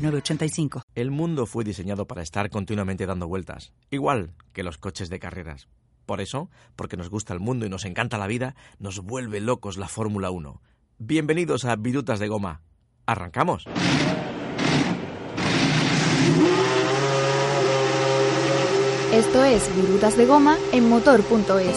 906985. El mundo fue diseñado para estar continuamente dando vueltas, igual que los coches de carreras. Por eso, porque nos gusta el mundo y nos encanta la vida, nos vuelve locos la Fórmula 1. Bienvenidos a Virutas de Goma. ¡Arrancamos! Esto es Virutas de Goma en motor.es.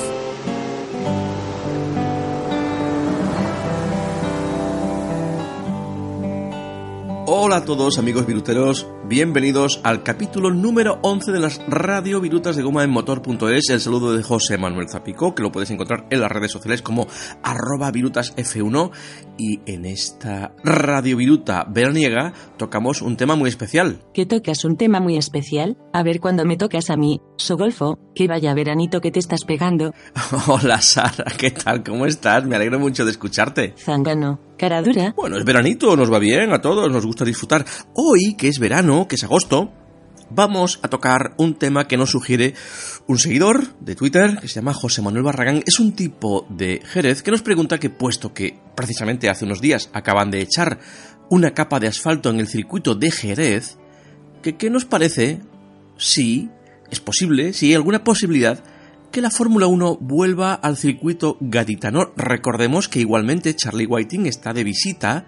Hola a todos amigos viruteros, bienvenidos al capítulo número 11 de las radio virutas de goma en motor.es. El saludo de José Manuel Zapico, que lo puedes encontrar en las redes sociales como arroba virutasf1. Y en esta radio viruta veraniega tocamos un tema muy especial. ¿Que tocas un tema muy especial? A ver cuando me tocas a mí, Sogolfo, que vaya veranito que te estás pegando. Hola Sara, ¿qué tal? ¿Cómo estás? Me alegro mucho de escucharte. Zángano, cara dura. Bueno, es veranito, nos va bien a todos, nos gusta disfrutar. Hoy, que es verano, que es agosto, vamos a tocar un tema que nos sugiere un seguidor de Twitter que se llama José Manuel Barragán. Es un tipo de Jerez que nos pregunta que, puesto que precisamente hace unos días acaban de echar una capa de asfalto en el circuito de Jerez, que qué nos parece si es posible, si hay alguna posibilidad que la Fórmula 1 vuelva al circuito gaditano. Recordemos que igualmente Charlie Whiting está de visita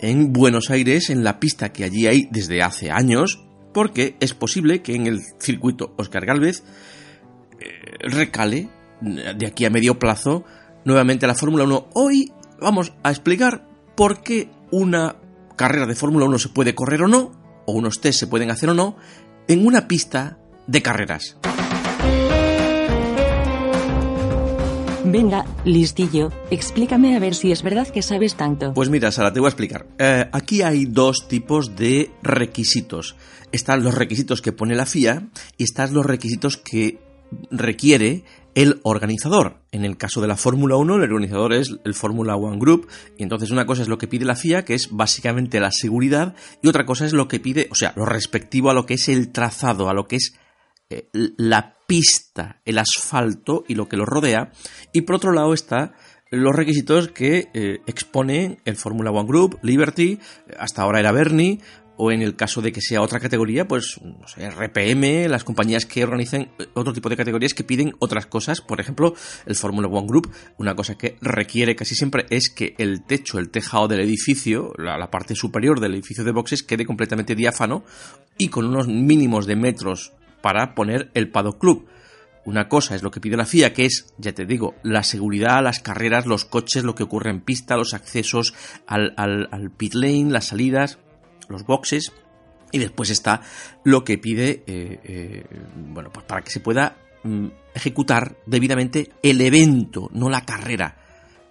en Buenos Aires, en la pista que allí hay desde hace años, porque es posible que en el circuito Oscar Galvez eh, recale de aquí a medio plazo nuevamente la Fórmula 1. Hoy vamos a explicar por qué una carrera de Fórmula 1 se puede correr o no, o unos test se pueden hacer o no, en una pista de carreras. Venga, listillo, explícame a ver si es verdad que sabes tanto. Pues mira, Sara, te voy a explicar. Eh, aquí hay dos tipos de requisitos. Están los requisitos que pone la FIA y están los requisitos que requiere el organizador. En el caso de la Fórmula 1, el organizador es el Fórmula One Group, y entonces una cosa es lo que pide la FIA, que es básicamente la seguridad, y otra cosa es lo que pide, o sea, lo respectivo a lo que es el trazado, a lo que es eh, la pista, el asfalto y lo que lo rodea. Y por otro lado está los requisitos que eh, expone el Fórmula One Group, Liberty, hasta ahora era Bernie, o en el caso de que sea otra categoría, pues no sé, RPM, las compañías que organizan otro tipo de categorías que piden otras cosas. Por ejemplo, el Fórmula One Group, una cosa que requiere casi siempre es que el techo, el tejado del edificio, la parte superior del edificio de boxes quede completamente diáfano y con unos mínimos de metros para poner el Paddock Club. Una cosa es lo que pide la FIA, que es, ya te digo, la seguridad, las carreras, los coches, lo que ocurre en pista, los accesos al, al, pit lane, las salidas, los boxes. Y después está lo que pide, eh, eh, bueno, pues para que se pueda mm, ejecutar debidamente el evento, no la carrera.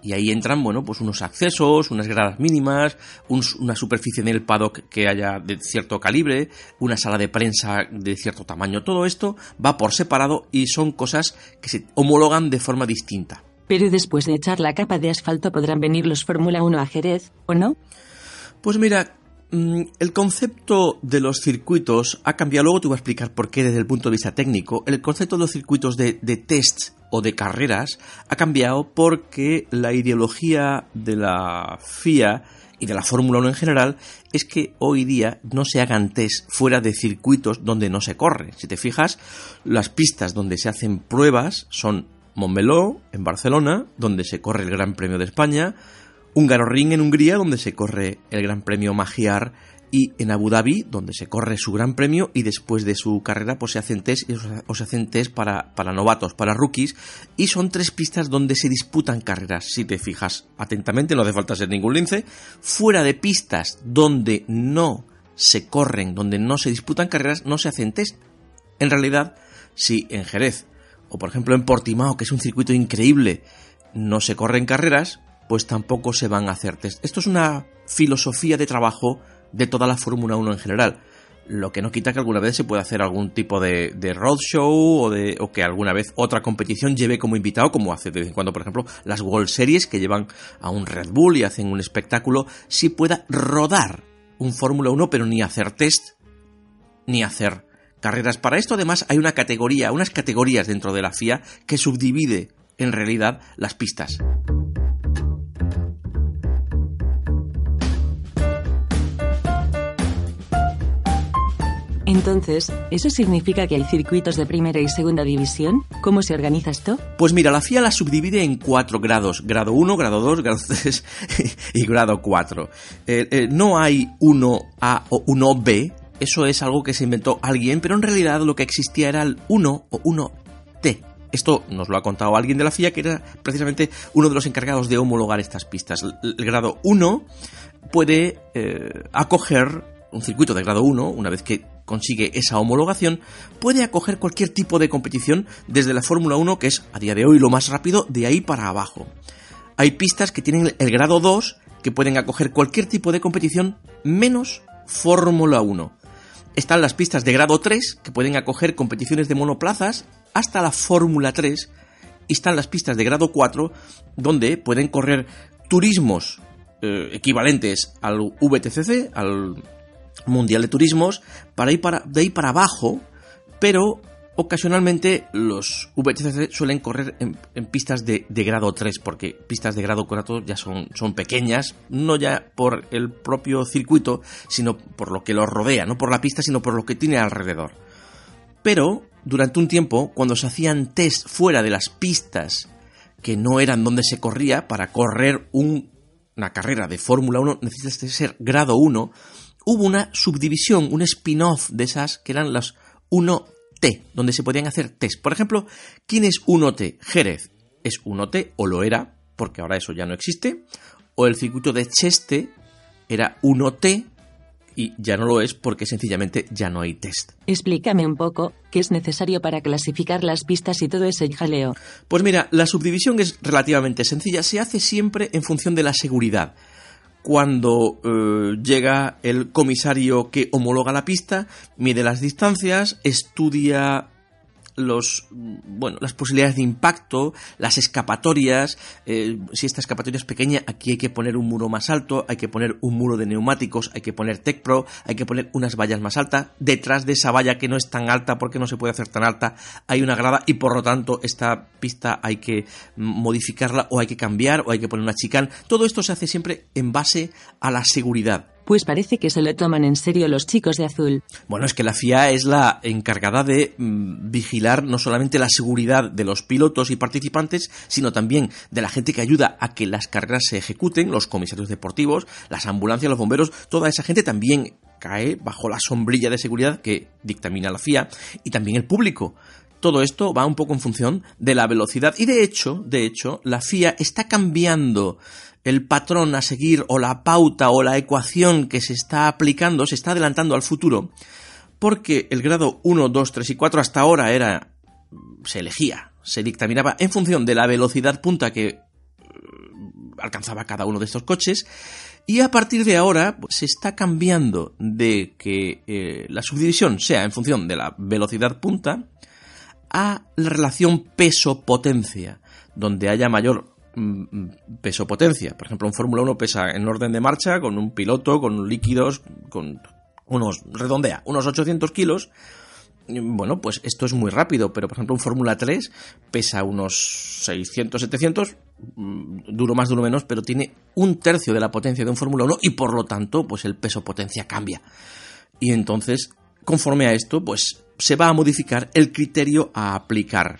Y ahí entran, bueno, pues unos accesos, unas gradas mínimas, una superficie en el paddock que haya de cierto calibre, una sala de prensa de cierto tamaño. Todo esto va por separado y son cosas que se homologan de forma distinta. Pero después de echar la capa de asfalto podrán venir los Fórmula 1 a Jerez, ¿o no? Pues mira, mm, el concepto de los circuitos ha cambiado. Luego te voy a explicar por qué desde el punto de vista técnico. El concepto de los circuitos de, de test o de carreras ha cambiado porque la ideología de la FIA y de la Fórmula 1 en general es que hoy día no se hagan test fuera de circuitos donde no se corre. Si te fijas, las pistas donde se hacen pruebas son Montmeló, en Barcelona, donde se corre el Gran Premio de España, Hungaroring en Hungría, donde se corre el Gran Premio Magiar y en Abu Dhabi, donde se corre su gran premio y después de su carrera pues se hacen test o se hacen test para, para novatos, para rookies y son tres pistas donde se disputan carreras, si te fijas atentamente, no hace falta ser ningún lince, fuera de pistas donde no se corren, donde no se disputan carreras, no se hacen test. En realidad, si en Jerez o por ejemplo en Portimao, que es un circuito increíble, no se corren carreras, pues tampoco se van a hacer test. Esto es una filosofía de trabajo de toda la Fórmula 1 en general. Lo que no quita que alguna vez se pueda hacer algún tipo de, de roadshow o, de, o que alguna vez otra competición lleve como invitado, como hace de vez en cuando, por ejemplo, las World Series que llevan a un Red Bull y hacen un espectáculo, si pueda rodar un Fórmula 1, pero ni hacer test, ni hacer carreras. Para esto, además, hay una categoría, unas categorías dentro de la FIA que subdivide en realidad las pistas. Entonces, ¿eso significa que hay circuitos de primera y segunda división? ¿Cómo se organiza esto? Pues mira, la FIA la subdivide en cuatro grados. Grado 1, grado 2, grado 3 y grado 4. Eh, eh, no hay 1A o 1B. Eso es algo que se inventó alguien, pero en realidad lo que existía era el 1 o 1T. Esto nos lo ha contado alguien de la FIA, que era precisamente uno de los encargados de homologar estas pistas. El, grado 1 puede eh, acoger un circuito de grado 1, una vez que consigue esa homologación, puede acoger cualquier tipo de competición desde la Fórmula 1, que es a día de hoy lo más rápido, de ahí para abajo. Hay pistas que tienen el grado 2, que pueden acoger cualquier tipo de competición menos Fórmula 1. Están las pistas de grado 3, que pueden acoger competiciones de monoplazas, hasta la Fórmula 3. Y están las pistas de grado 4, donde pueden correr turismos eh, equivalentes al VTCC, al Mundial de Turismos, para ir para, de ahí para abajo, pero ocasionalmente los VTCC suelen correr en, pistas de, de, grado 3, porque pistas de grado 4 ya son, son pequeñas, no ya por el propio circuito, sino por lo que los rodea, no por la pista, sino por lo que tiene alrededor. Pero, durante un tiempo, cuando se hacían test fuera de las pistas que no eran donde se corría, para correr un, una carrera de Fórmula 1 necesitas ser grado 1, hubo una subdivisión, un spin-off de esas que eran las 1T, donde se podían hacer test. Por ejemplo, ¿quién es 1T? Jerez es 1T, o lo era, porque ahora eso ya no existe, o el circuito de Cheste era 1T, y ya no lo es porque sencillamente ya no hay test. Explícame un poco qué es necesario para clasificar las pistas y todo ese jaleo. Pues mira, la subdivisión es relativamente sencilla, se hace siempre en función de la seguridad cuando eh, llega el comisario que homologa la pista, mide las distancias, estudia los bueno las posibilidades de impacto las escapatorias eh, si esta escapatoria es pequeña aquí hay que poner un muro más alto hay que poner un muro de neumáticos hay que poner Tech Pro hay que poner unas vallas más altas. Detrás de esa valla que no es tan alta porque no se puede hacer tan alta hay una grada y por lo tanto esta pista hay que modificarla o hay que cambiar o hay que poner una chicane. Todo esto se hace siempre en base a la seguridad pues parece que se lo toman en serio los chicos de azul. Bueno, es que la FIA es la encargada de mmm, vigilar no solamente la seguridad de los pilotos y participantes, sino también de la gente que ayuda a que las carreras se ejecuten, los comisarios deportivos, las ambulancias, los bomberos, toda esa gente también cae bajo la sombrilla de seguridad que dictamina la FIA y también el público todo esto va un poco en función de la velocidad. Y de hecho, de hecho, la FIA está cambiando el patrón a seguir o la pauta o la ecuación que se está aplicando, se está adelantando al futuro, porque el grado 1, 2, 3 y 4 hasta ahora era se elegía, se dictaminaba en función de la velocidad punta que alcanzaba cada uno de estos coches y a partir de ahora pues, se está cambiando de que eh, la subdivisión sea en función de la velocidad punta a la relación peso-potencia, donde haya mayor mm, peso-potencia. Por ejemplo, un Fórmula 1 pesa en orden de marcha, con un piloto, con líquidos, con unos, redondea, unos 800 kilos. Bueno, pues esto es muy rápido, pero por ejemplo un Fórmula 3 pesa unos 600, 700, mm, duro más, duro menos, pero tiene un tercio de la potencia de un Fórmula 1 y por lo tanto, pues el peso-potencia cambia. Y entonces, conforme a esto, pues se va a modificar el criterio a aplicar.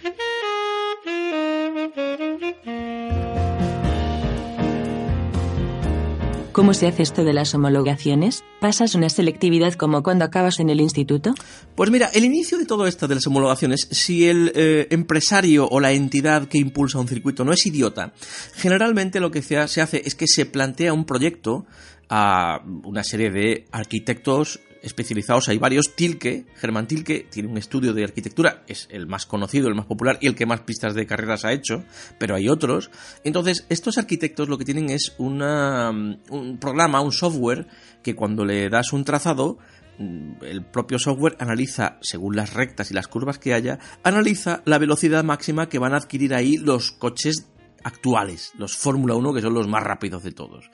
¿Cómo se hace esto de las homologaciones? ¿Pasas una selectividad como cuando acabas en el instituto? Pues mira, el inicio de todo esto de las homologaciones, si el eh, empresario o la entidad que impulsa un circuito no es idiota, generalmente lo que se hace es que se plantea un proyecto a una serie de arquitectos especializados hay varios. Tilke, Germán Tilke, tiene un estudio de arquitectura, es el más conocido, el más popular y el que más pistas de carreras ha hecho, pero hay otros. Entonces, estos arquitectos lo que tienen es una, un programa, un software, que cuando le das un trazado, mm, el propio software analiza, según las rectas y las curvas que haya, analiza la velocidad máxima que van a adquirir ahí los coches actuales, los Fórmula 1, que son los más rápidos de todos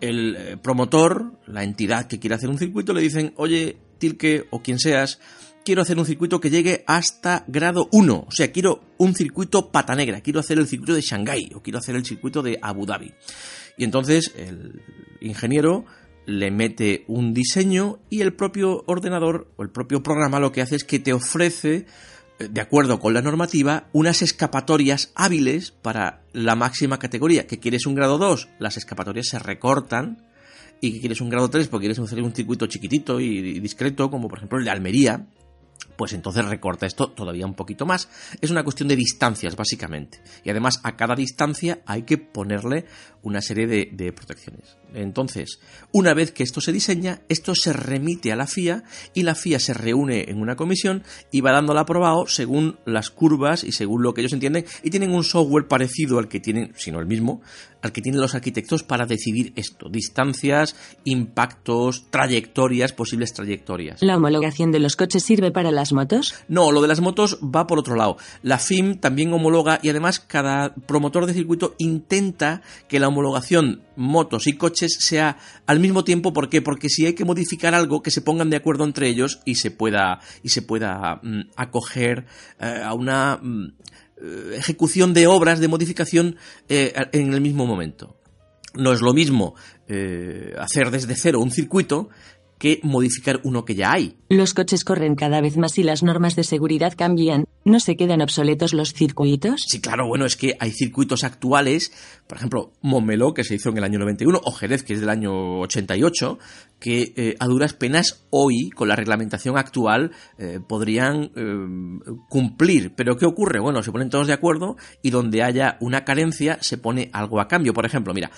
el eh, promotor, la entidad que quiere hacer un circuito, le dicen, oye, Tilke o quien seas, quiero hacer un circuito que llegue hasta grado 1. O sea, quiero un circuito pata negra, quiero hacer el circuito de Shanghái o quiero hacer el circuito de Abu Dhabi. Y entonces el ingeniero le mete un diseño y el propio ordenador o el propio programa lo que hace es que te ofrece de acuerdo con la normativa, unas escapatorias hábiles para la máxima categoría. Que quieres un grado 2, las escapatorias se recortan. Y que quieres un grado 3, porque quieres hacer un circuito chiquitito y discreto, como por ejemplo el de Almería, pues entonces recorta esto todavía un poquito más. Es una cuestión de distancias, básicamente. Y además a cada distancia hay que ponerle una serie de, protecciones. Entonces, una vez que esto se diseña, esto se remite a la FIA y la FIA se reúne en una comisión y va dando aprobado según las curvas y según lo que ellos entienden y tienen un software parecido al que tienen, si no el mismo, al que tienen los arquitectos para decidir esto, distancias, impactos, trayectorias, posibles trayectorias. ¿La homologación de los coches sirve para motos? No, lo de las motos va por otro lado. La FIM también homologa y además cada promotor de circuito intenta que la homologación motos y coches sea al mismo tiempo. ¿Por qué? Porque si hay que modificar algo, que se pongan de acuerdo entre ellos y se pueda, y se pueda mm, acoger eh, a una mm, eh, ejecución de obras de modificación eh, en el mismo momento. No es lo mismo hacer desde cero un circuito que modificar uno que ya hay. Los coches corren cada vez más y las normas de seguridad cambian. ¿No se quedan obsoletos los circuitos? Sí, claro, bueno, es que hay circuitos actuales, por ejemplo, Montmeló, que se hizo en el año 91, o Jerez, que es del año 88, que eh, a duras penas hoy, con la reglamentación actual, eh, podrían eh, cumplir. Pero ¿qué ocurre? Bueno, se ponen todos de acuerdo y donde haya una carencia se pone algo a cambio. Por ejemplo, mira,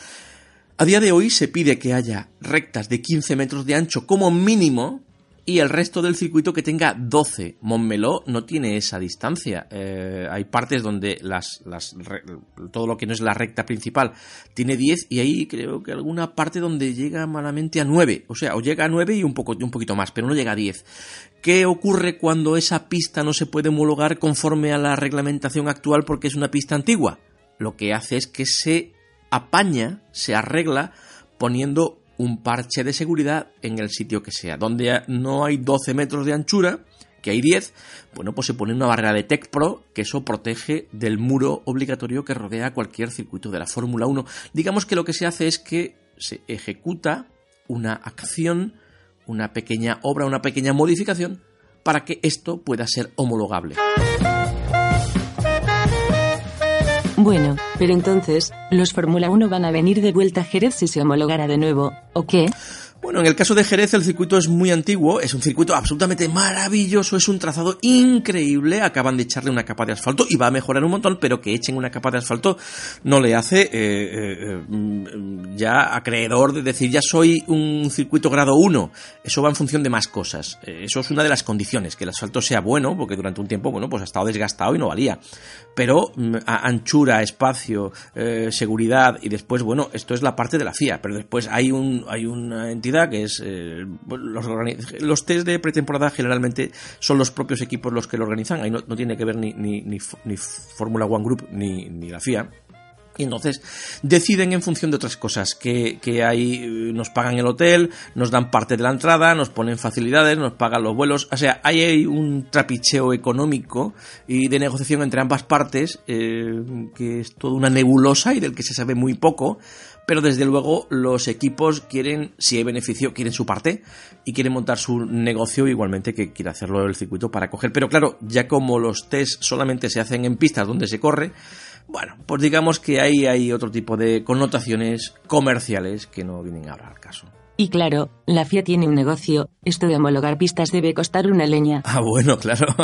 a día de hoy se pide que haya rectas de 15 metros de ancho como mínimo y el resto del circuito que tenga 12. Montmeló no tiene esa distancia. Eh, hay partes donde las, todo lo que no es la recta principal tiene 10 y ahí creo que alguna parte donde llega malamente a 9. O sea, o llega a 9 y un, poco, un poquito más, pero no llega a 10. ¿Qué ocurre cuando esa pista no se puede homologar conforme a la reglamentación actual porque es una pista antigua? Lo que hace es que se apaña, se arregla poniendo un parche de seguridad en el sitio que sea. Donde no hay 12 metros de anchura, que hay 10, bueno, pues se pone una barrera de Tech Pro que eso protege del muro obligatorio que rodea cualquier circuito de la Fórmula 1. Digamos que lo que se hace es que se ejecuta una acción, una pequeña obra, una pequeña modificación para que esto pueda ser homologable. Bueno, pero entonces, ¿los Fórmula 1 van a venir de vuelta a Jerez si se homologara de nuevo, o qué? Bueno, en el caso de Jerez el circuito es muy antiguo, es un circuito absolutamente maravilloso, es un trazado increíble, acaban de echarle una capa de asfalto y va a mejorar un montón, pero que echen una capa de asfalto no le hace eh, eh, mm, ya acreedor de decir ya soy un circuito grado 1, eso va en función de más cosas, eh, eso es una de las condiciones, que el asfalto sea bueno, porque durante un tiempo, bueno, pues ha estado desgastado y no valía, pero mm, anchura, espacio, seguridad y después, bueno, esto es la parte de la FIA, pero después hay, un, hay una entidad que es eh, los, los test de pretemporada generalmente son los propios equipos los que lo organizan, ahí no, tiene que ver ni, ni, ni, Fórmula One Group ni, ni la FIA. Y entonces deciden en función de otras cosas, que, que ahí eh, nos pagan el hotel, nos dan parte de la entrada, nos ponen facilidades, nos pagan los vuelos. O sea, ahí hay un trapicheo económico y de negociación entre ambas partes, eh, que es toda una nebulosa y del que se sabe muy poco, pero desde luego los equipos quieren, si hay beneficio, quieren su parte y quieren montar su negocio igualmente que quiere hacerlo el circuito para coger. Pero claro, ya como los test solamente se hacen en pistas donde se corre, bueno, pues digamos que ahí hay otro tipo de connotaciones comerciales que no vienen ahora al caso. Y claro, la FIA tiene un negocio. Esto de homologar pistas debe costar una leña. Ah, bueno, claro.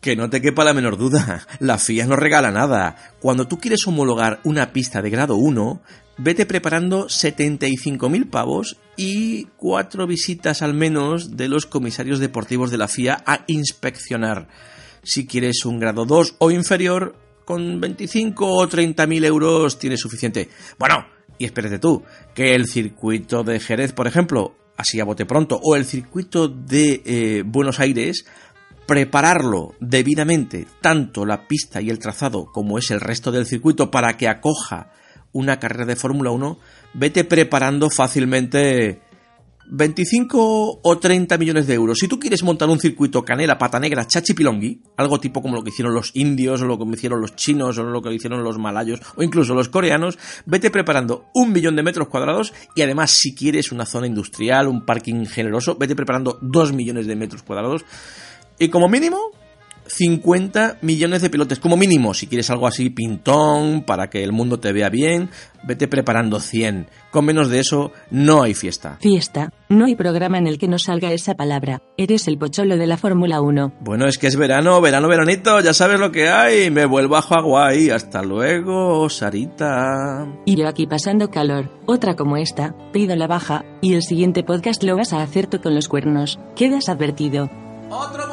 Que no te quepa la menor duda, la FIA no regala nada. Cuando tú quieres homologar una pista de grado 1, vete preparando 75.000 pavos y cuatro visitas al menos de los comisarios deportivos de la FIA a inspeccionar. Si quieres un grado 2 o inferior, con 25 o 30.000 euros tienes suficiente. Bueno, y espérate tú, que el circuito de Jerez, por ejemplo, así a bote pronto, o el circuito de eh, Buenos Aires, prepararlo debidamente, tanto la pista y el trazado como es el resto del circuito, para que acoja una carrera de Fórmula 1, vete preparando fácilmente 25 o 30 millones de euros. Si tú quieres montar un circuito canela, pata negra, chachi pilongui, algo tipo como lo que hicieron los indios, o lo que hicieron los chinos, o lo que hicieron los malayos, o incluso los coreanos, vete preparando un millón de metros cuadrados y además si quieres una zona industrial, un parking generoso, vete preparando dos millones de metros cuadrados. Y como mínimo, 50 millones de pilotes, como mínimo. Si quieres algo así pintón, para que el mundo te vea bien, vete preparando 100. Con menos de eso, no hay fiesta. Fiesta, no hay programa en el que no salga esa palabra. Eres el pocholo de la Fórmula 1. Bueno, es que es verano, verano, veranito, ya sabes lo que hay. Me vuelvo a Hawái. Hasta luego, Sarita. Y yo aquí pasando calor. Otra como esta, pido la baja, y el siguiente podcast lo vas a hacer tú con los cuernos. Quedas advertido. Otro